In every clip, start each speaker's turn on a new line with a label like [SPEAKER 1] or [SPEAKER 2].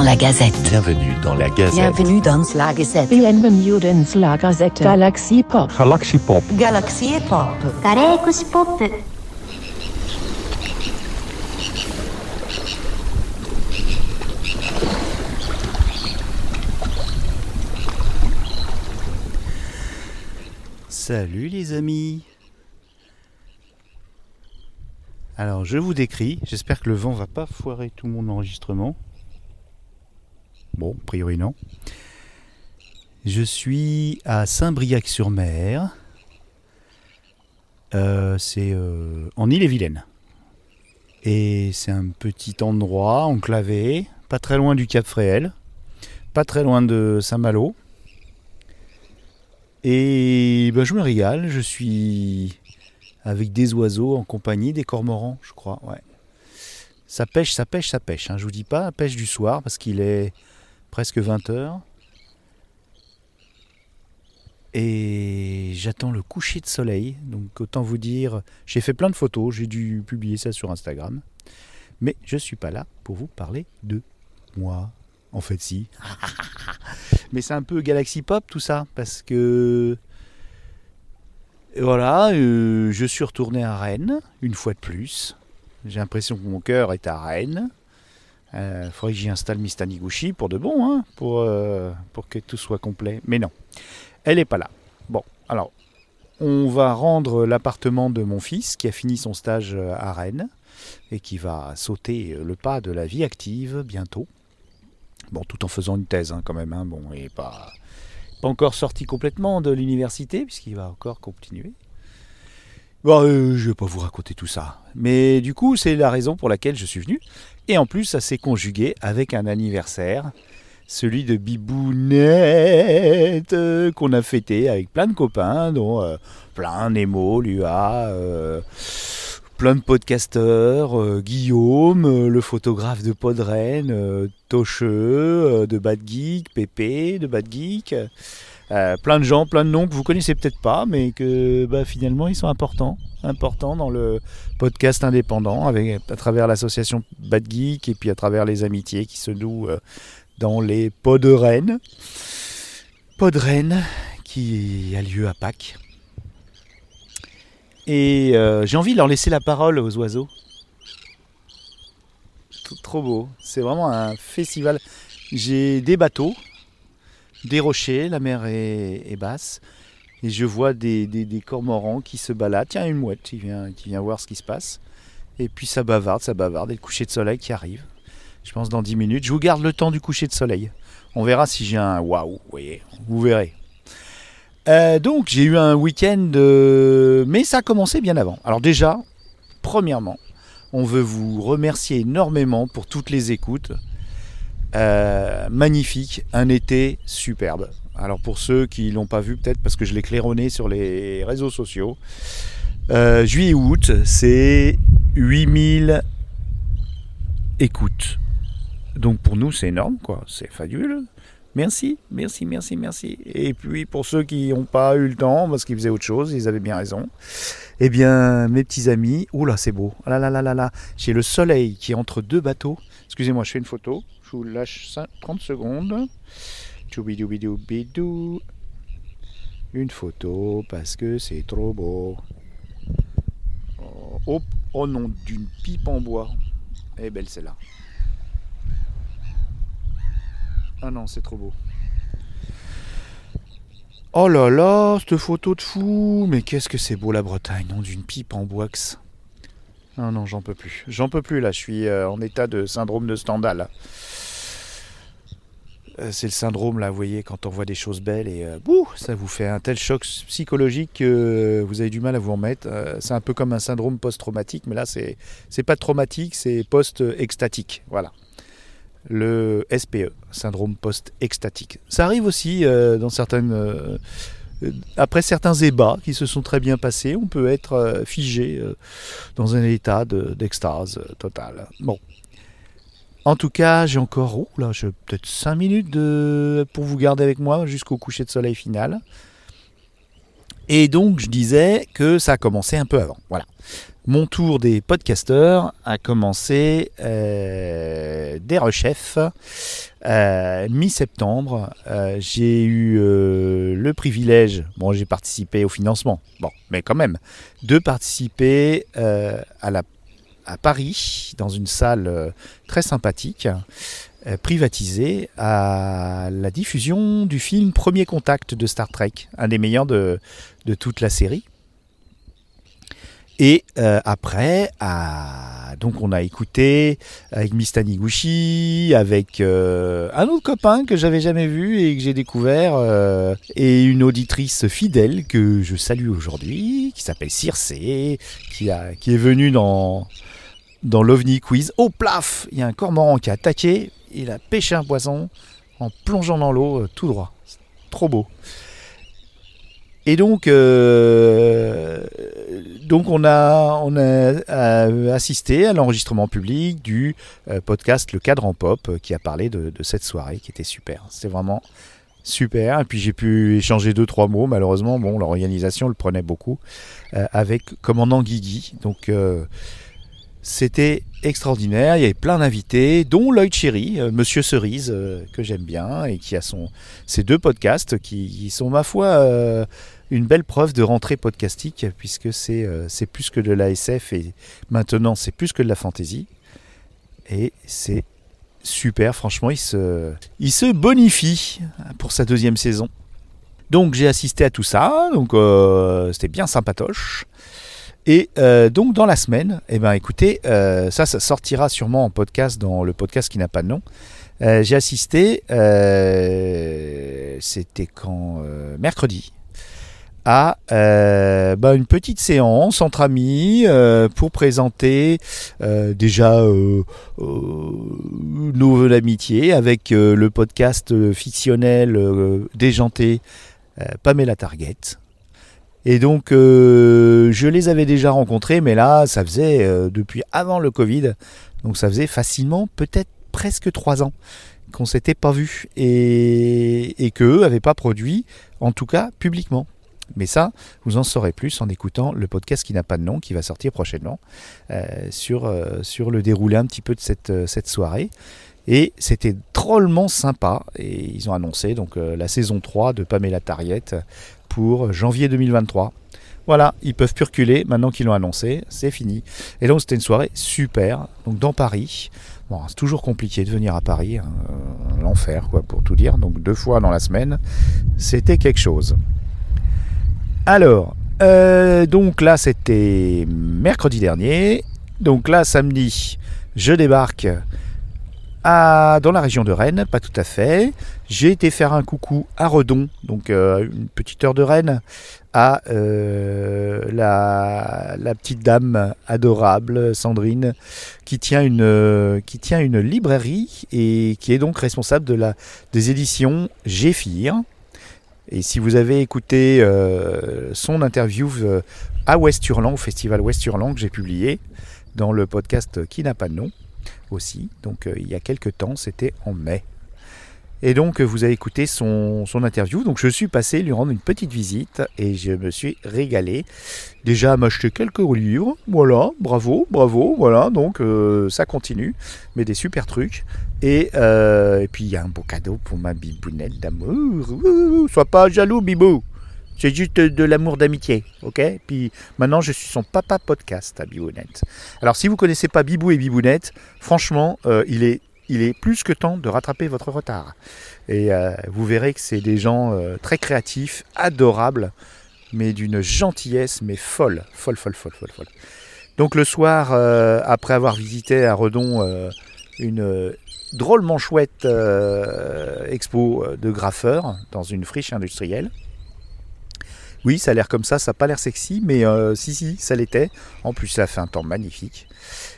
[SPEAKER 1] la Gazette.
[SPEAKER 2] Bienvenue dans la Gazette.
[SPEAKER 1] Bienvenue dans la Gazette.
[SPEAKER 3] Bienvenue dans la Gazette. Galaxy Pop.
[SPEAKER 2] Galaxy Pop.
[SPEAKER 1] Galaxy Pop.
[SPEAKER 4] Galaxy Pop.
[SPEAKER 5] Salut les amis alors je vous décris, j'espère que le vent va pas foirer tout mon enregistrement. Bon, a priori non. Je suis à Saint-Briac-sur-Mer. Euh, c'est euh, en Ille-et-Vilaine. Et c'est un petit endroit enclavé, pas très loin du Cap Fréhel, pas très loin de Saint-Malo. Et ben, je me régale, je suis avec des oiseaux en compagnie des cormorans, je crois. Ça pêche, ça pêche, ça pêche. Hein. Je vous dis pas pêche du soir parce qu'il est presque 20h. Et j'attends le coucher de soleil. Donc autant vous dire, j'ai fait plein de photos, j'ai dû publier ça sur Instagram. Mais je suis pas là pour vous parler de moi. En fait, si. Mais c'est un peu Galaxy Pop tout ça, parce que voilà, euh, je suis retourné à Rennes une fois de plus. J'ai l'impression que mon cœur est à Rennes. Il euh, faudrait que j'y installe Miss Taniguchi pour de bon, hein, pour, euh, pour que tout soit complet. Mais non, elle n'est pas là. Bon, alors, on va rendre l'appartement de mon fils qui a fini son stage à Rennes et qui va sauter le pas de la vie active bientôt. Bon, tout en faisant une thèse hein, quand même. Hein. Bon, et pas, pas encore sorti complètement de l'université, puisqu'il va encore continuer. Bon, euh, je vais pas vous raconter tout ça. Mais du coup, c'est la raison pour laquelle je suis venu. Et en plus, ça s'est conjugué avec un anniversaire, celui de Bibounette, euh, qu'on a fêté avec plein de copains, dont euh, plein Nemo, Lua, euh, plein de podcasteurs, Guillaume, le photographe de Podren, Tocheux, de Bad Geek, Pépé, de Bad Geek. Euh, plein de gens, plein de noms que vous connaissez peut-être pas, mais que bah, finalement ils sont importants, importants dans le podcast indépendant, à travers l'association Bad Geek et puis à travers les amitiés qui se nouent euh, dans les Podrennes. Podrennes qui a lieu à Pâques. Et euh, j'ai envie de leur laisser la parole aux oiseaux. Trop beau. C'est vraiment un festival. J'ai des bateaux, des rochers, la mer est, basse. Et je vois des, cormorans qui se baladent. Tiens, une mouette qui vient, voir ce qui se passe. Et puis ça bavarde, ça bavarde. Et le coucher de soleil qui arrive. Je pense dans 10 minutes. Je vous garde le temps du coucher de soleil. On verra si j'ai un waouh. Vous verrez. Euh, donc j'ai eu un week-end, euh, mais ça a commencé bien avant. Alors déjà, premièrement, on veut vous remercier énormément pour toutes les écoutes. Euh, magnifique, un été superbe. Alors pour ceux qui l'ont pas vu peut-être parce que je l'ai claironné sur les réseaux sociaux, euh, juillet août, c'est 8000 écoutes. Donc pour nous c'est énorme quoi, c'est fabuleux. Merci, merci, merci, merci. Et puis pour ceux qui n'ont pas eu le temps, parce qu'ils faisaient autre chose, ils avaient bien raison. Eh bien, mes petits amis, oula, c'est beau. Ah là là là là j'ai le soleil qui est entre deux bateaux. Excusez-moi, je fais une photo. Je vous lâche 5 30 secondes. Une photo parce que c'est trop beau. Oh, oh, d'une pipe en bois. Est belle celle-là. Ah non, c'est trop beau. Oh là là, cette photo de fou Mais qu'est-ce que c'est beau la Bretagne, non d'une pipe en bois. Ah non, j'en peux plus. J'en peux plus là, je suis euh, en état de syndrome de Stendhal. Euh, c'est le syndrome là, vous voyez, quand on voit des choses belles et euh, bouh, ça vous fait un tel choc psychologique que vous avez du mal à vous remettre. Euh, c'est un peu comme un syndrome post-traumatique, mais là c'est pas traumatique, c'est post-extatique. Voilà le SPE, syndrome post-extatique. Ça arrive aussi euh, dans certaines. euh, euh, après certains ébats qui se sont très bien passés, on peut être figé dans un état de- d'extase euh, totale. Bon. En tout cas, j'ai encore oh, là, peut-être 5 minutes de, pour vous garder avec moi jusqu'au coucher de soleil final. Et donc je disais que ça a commencé un peu avant. Voilà. Mon tour des podcasteurs a commencé euh, dès Rechef, euh, mi-septembre. Euh, j'ai eu le privilège, bon j'ai participé au financement, bon, mais quand même, de participer à, la, à Paris, dans une salle très sympathique, euh, privatisée, à la diffusion du film Premier Contact de Star Trek, un des meilleurs de, de toute la série. Et euh, après, donc on a écouté avec Miss Taniguchi, avec euh, un autre copain que j'avais jamais vu et que j'ai découvert, et une auditrice fidèle que je salue aujourd'hui, qui s'appelle Circe, qui, a, qui est venue dans, dans l'OVNI Quiz. Au plaf Il y a un cormoran qui a attaqué, il a pêché un poisson en plongeant dans l'eau euh, tout droit. Trop beau. Et donc, euh, on a, euh, assisté à l'enregistrement public du podcast Le Cadre en Pop qui a parlé de, cette soirée qui était super. C'était vraiment super. Et puis j'ai pu échanger deux trois mots. Malheureusement, bon, l'organisation le prenait beaucoup avec commandant Guigui. Donc c'était extraordinaire. Il y avait plein d'invités, dont Lloyd Cherry, euh, Monsieur Cerise, euh, que j'aime bien et qui a son deux podcasts qui, sont ma foi euh, une belle preuve de rentrée podcastique puisque c'est plus que de la SF et maintenant c'est plus que de la fantasy et c'est super. Franchement il se il se bonifie pour sa deuxième saison. Donc j'ai assisté à tout ça. C'était bien sympatoche et euh, donc dans la semaine, eh ben écoutez, euh, ça, ça sortira sûrement en podcast dans le podcast qui n'a pas de nom. Euh, J'ai assisté, c'était quand mercredi, à bah, une petite séance entre amis pour présenter déjà nos voeux d'amitié avec le podcast fictionnel déjanté Pamela Target. Et donc, euh, je les avais déjà rencontrés, mais là, ça faisait euh, depuis avant le Covid, donc ça faisait facilement peut-être presque trois ans qu'on s'était pas vus et, et qu'eux n'avaient pas produit, en tout cas publiquement. Mais ça, vous en saurez plus en écoutant le podcast qui n'a pas de nom, qui va sortir prochainement, euh, sur, sur le déroulé un petit peu de cette, cette soirée. Et c'était drôlement sympa. Et ils ont annoncé donc la saison 3 de Pamela Tariette pour janvier 2023. Voilà, ils peuvent plus reculer maintenant qu'ils l'ont annoncé, c'est fini. Et donc c'était une soirée super, donc dans Paris. C'est toujours compliqué de venir à Paris, hein, euh, l'enfer quoi pour tout dire. Donc deux fois dans la semaine, c'était quelque chose. Alors, euh, donc là c'était mercredi dernier. Donc là samedi, je débarque à, dans la région de Rennes, pas tout à fait. J'ai été faire un coucou à Redon, donc euh, une petite heure de Rennes, à euh, la, petite dame adorable, Sandrine, qui tient une, euh, qui tient une librairie et qui est donc responsable de la, des éditions Géphir. Et si vous avez écouté euh, son interview à West-Hurlan, au festival West-Hurlan que j'ai publié dans le podcast Qui n'a pas de nom donc euh, il y a quelques temps, c'était en mai. Et donc euh, vous avez écouté son, son interview, donc je suis passé lui rendre une petite visite et je me suis régalé. Déjà à m'acheter quelques livres, voilà, bravo, bravo, voilà, donc euh, ça continue, mais des super trucs. Et, et puis il y a un beau cadeau pour ma bibounette d'amour. Sois pas jaloux, bibou. C'est juste de l'amour d'amitié, ok? Puis maintenant, je suis son papa podcast à Bibounette. Alors, si vous connaissez pas Bibou et Bibounette, franchement, euh, il, est, plus que temps de rattraper votre retard. Et euh, vous verrez que c'est des gens euh, très créatifs, adorables, mais d'une gentillesse, mais folle, folle, folle, folle, folle, folle. Donc le soir, après avoir visité à Redon une drôlement chouette expo de graffeurs dans une friche industrielle, oui, ça a l'air comme ça, ça n'a pas l'air sexy, mais si, si, ça l'était. En plus, ça a fait un temps magnifique.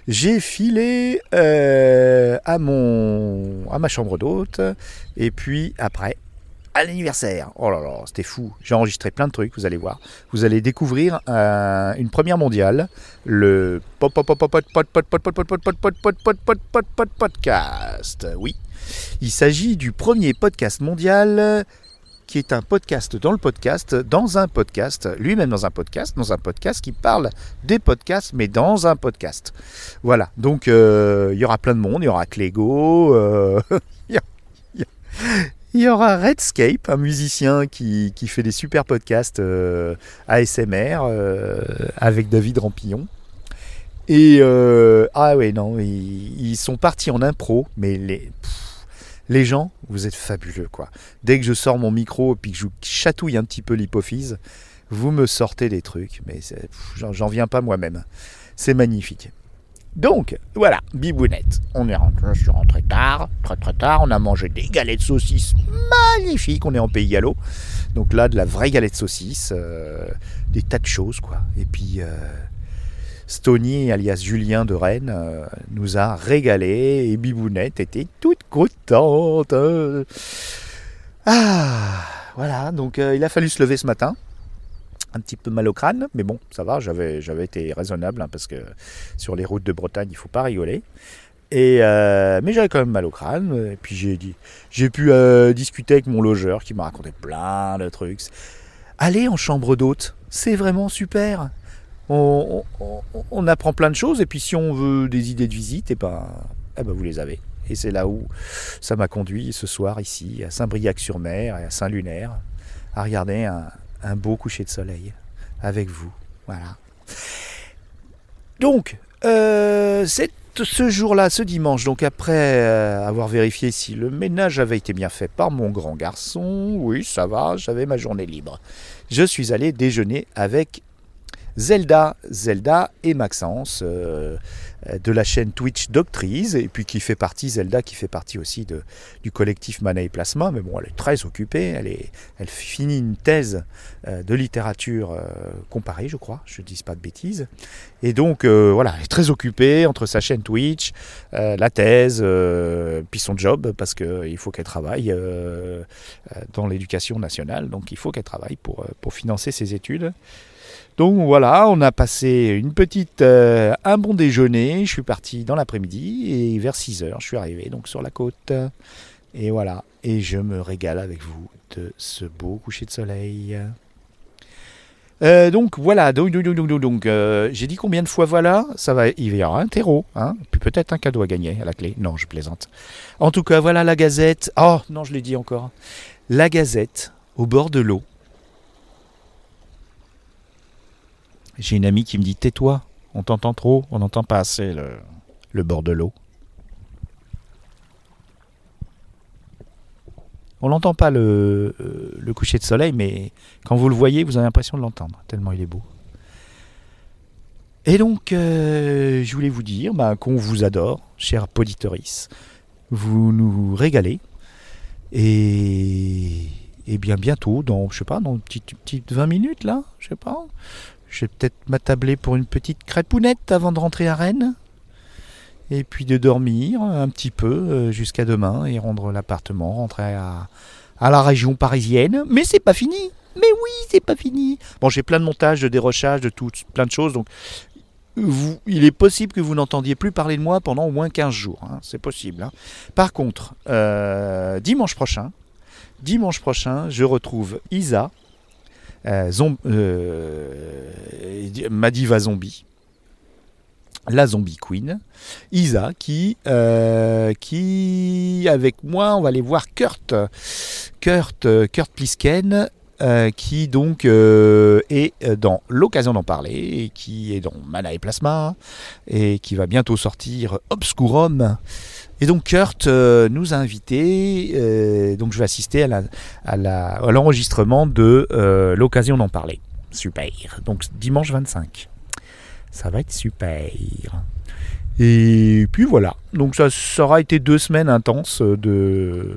[SPEAKER 5] J'ai filé à, mon, à ma chambre d'hôte, et puis après, à l'anniversaire. Oh là là, c'était fou. J'ai enregistré plein de trucs, vous allez voir. Vous allez découvrir une première mondiale, le podcast. Oui. Il s'agit du premier podcast mondial qui est un podcast dans le podcast, dans un podcast, lui-même dans un podcast, dans un podcast qui parle des podcasts, mais dans un podcast. Voilà, donc euh, il y aura plein de monde, il y aura Clégo, euh, il y aura Redscape, un musicien qui, qui fait des super podcasts euh, ASMR euh, avec David Rampillon. Et ah ouais, non, ils, sont partis en impro, mais les, les gens, vous êtes fabuleux quoi. Dès que je sors mon micro et puis que je chatouille un petit peu l'hypophyse, vous me sortez des trucs, mais j'en viens pas moi-même. C'est magnifique. Donc, voilà, bibounette. On est rentré, je suis rentré tard, très très tard. On a mangé des galettes de saucisses magnifiques. On est en pays gallo. Donc là, de la vraie galette de saucisses, euh, des tas de choses, quoi. Et puis, euh, Stony, alias Julien de Rennes, euh, nous a régalé et Bibounette était toute contente. Ah, voilà, donc euh, il a fallu se lever ce matin. Un petit peu mal au crâne, mais bon, ça va, j'avais, été raisonnable, hein, parce que sur les routes de Bretagne, il faut pas rigoler. Et euh, mais j'avais quand même mal au crâne, et puis j'ai dit, j'ai pu discuter avec mon logeur qui m'a raconté plein de trucs. Aller en chambre d'hôte, c'est vraiment super. On, apprend plein de choses, et puis si on veut des idées de visite, et ben, eh ben vous les avez. Et c'est là où ça m'a conduit ce soir ici, à Saint-Briac-sur-Mer et à Saint-Lunaire, à regarder un, beau coucher de soleil avec vous. Voilà. Donc, euh, c'est ce jour-là, ce dimanche, donc après euh, avoir vérifié si le ménage avait été bien fait par mon grand garçon, oui, ça va, j'avais ma journée libre. Je suis allé déjeuner avec Zelda, Zelda et Maxence euh, de la chaîne Twitch Doctrice, et puis qui fait partie, Zelda qui fait partie aussi de, du collectif Mana et Plasma, mais bon, elle est très occupée, elle, est, elle finit une thèse euh, de littérature euh, comparée, je crois, je ne dis pas de bêtises, et donc euh, voilà, elle est très occupée entre sa chaîne Twitch, euh, la thèse, euh, puis son job, parce qu'il faut qu'elle travaille dans l'éducation nationale, donc il faut qu'elle travaille pour, pour financer ses études. Donc voilà, on a passé une petite, euh, un bon déjeuner. Je suis parti dans l'après-midi et vers 6 heures, je suis arrivé donc sur la côte. Et voilà, et je me régale avec vous de ce beau coucher de soleil. Euh, donc voilà, donc, donc, donc, donc, euh, j'ai dit combien de fois voilà Ça va, il y aura un terreau, hein, puis peut-être un cadeau à gagner à la clé. Non, je plaisante. En tout cas, voilà la Gazette. Oh non, je l'ai dit encore. La Gazette au bord de l'eau. J'ai une amie qui me dit tais-toi, on t'entend trop, on n'entend pas assez le, le bord de l'eau. On n'entend pas le, euh, le coucher de soleil, mais quand vous le voyez, vous avez l'impression de l'entendre, tellement il est beau. Et donc, euh, je voulais vous dire bah, qu'on vous adore, cher Poditoris. Vous nous régalez. Et, et bien bientôt, dans, je sais pas, dans une petite, petite 20 minutes, là, je sais pas, je vais peut-être m'attabler pour une petite crêpounette avant de rentrer à Rennes. Et puis de dormir un petit peu euh, jusqu'à demain et rendre l'appartement, rentrer à, à la région parisienne. Mais c'est pas fini. Mais oui, c'est pas fini. Bon, j'ai plein de montages, de dérochages, de tout, plein de choses. Donc, vous- il est possible que vous n'entendiez plus parler de moi pendant au moins 15 jours. hein, c'est possible. hein. Par contre, euh, dimanche prochain, dimanche prochain, je retrouve Isa, euh, euh, ma diva zombie, la zombie queen, Isa, qui, euh, qui, avec moi, on va aller voir Kurt, Kurt, Kurt Plisken, qui donc est dans l'occasion d'en parler, et qui est dans Mana et Plasma, et qui va bientôt sortir Obscurum. Et donc Kurt euh, nous a invités, euh, donc je vais assister à l'enregistrement de euh, l'occasion d'en parler. Super. Donc dimanche 25. Ça va être super. Et puis voilà. Donc ça, ça aura été deux semaines intenses de,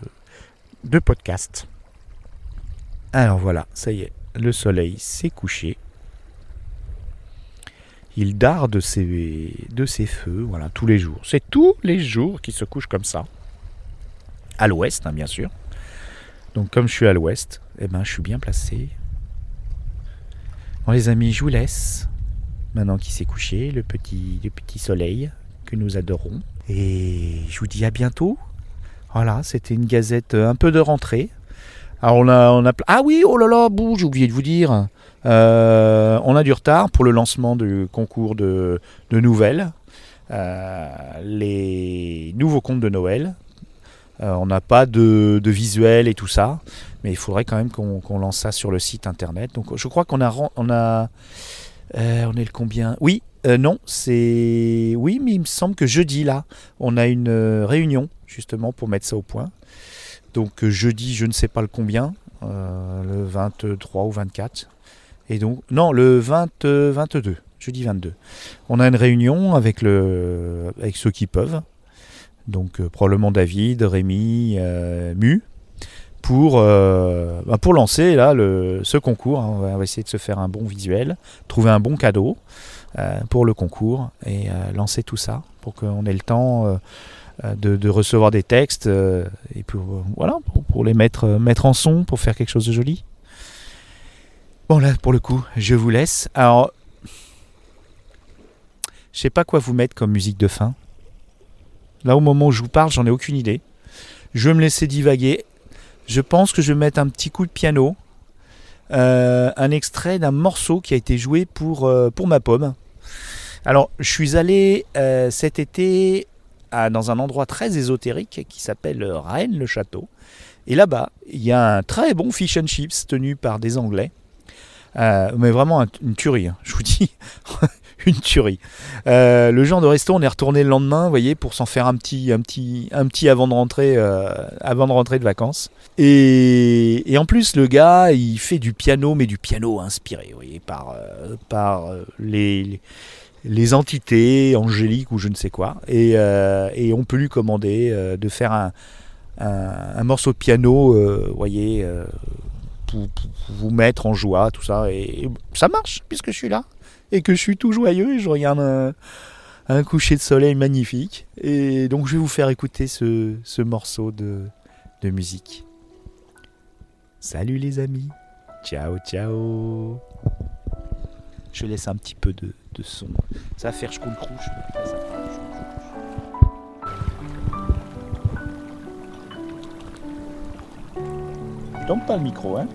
[SPEAKER 5] de podcast. Alors voilà, ça y est, le soleil s'est couché. Il dard de ses, de ses feux, voilà, tous les jours. C'est tous les jours qu'il se couche comme ça. À l'ouest, hein, bien sûr. Donc comme je suis à l'ouest, eh ben, je suis bien placé. Bon les amis, je vous laisse. Maintenant qu'il s'est couché, le petit, le petit soleil que nous adorons. Et je vous dis à bientôt. Voilà, c'était une gazette euh, un peu de rentrée. Alors on a, on a, ah oui, oh là là, j'ai oublié de vous dire. Euh, on a du retard pour le lancement du concours de, nouvelles. Euh, les nouveaux contes de Noël. Euh, on n'a pas de, de visuel et tout ça, mais il faudrait quand même qu'on lance ça sur le site internet. Donc je crois qu'on a, on a, on est le combien? Oui, non, c'est oui, mais il me semble que jeudi là, on a une réunion justement pour mettre ça au point. Donc jeudi, je ne sais pas le combien, le 23 ou 24. Et donc, non, le 20, euh, 22, jeudi 22. On a une réunion avec, ceux qui peuvent. Donc euh, probablement David, Rémi, euh, Mu. Pour, euh, bah, pour lancer là, ce concours, on, va, essayer de se faire un bon visuel, trouver un bon cadeau euh, pour le concours et euh, lancer tout ça pour qu'on ait le temps euh, euh, de, recevoir des textes euh, et pour, euh, voilà, pour, pour les mettre, euh, mettre en son, pour faire quelque chose de joli. Bon là, pour le coup, je vous laisse. Alors, je sais pas quoi vous mettre comme musique de fin. Là, au moment où je vous parle, j'en ai aucune idée. Je vais me laisser divaguer. Je pense que je vais mettre un petit coup de piano. Euh, un extrait d'un morceau qui a été joué pour, euh, pour ma pomme. Alors, je suis allé euh, cet été dans un endroit très ésotérique qui s'appelle Rennes le Château. Et là-bas, il y a un très bon fish and chips tenu par des Anglais. Euh, mais vraiment un- une tuerie, hein, je vous dis. une tuerie. Euh, le genre de resto, on est retourné le lendemain, vous voyez, pour s'en faire un petit, un petit, un petit avant de rentrer, euh, avant de rentrer de vacances. Et, et en plus, le gars, il fait du piano, mais du piano inspiré, vous voyez, par, par les, les- entités angéliques ou je ne sais quoi. Et, et on peut lui commander de faire un, un, morceau de piano, euh, voyez, pour, vous mettre en joie, tout ça. Et, ça marche, puisque je suis là. Et que je suis tout joyeux et je regarde un, coucher de soleil magnifique. Et donc je vais vous faire écouter ce, ce morceau de, musique. Salut les amis. Ciao, ciao. Je laisse un petit peu de, son. Ça va faire chkouncrouche. mais ça Tombe pas le micro, hein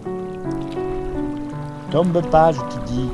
[SPEAKER 5] Tombe pas, je te dis.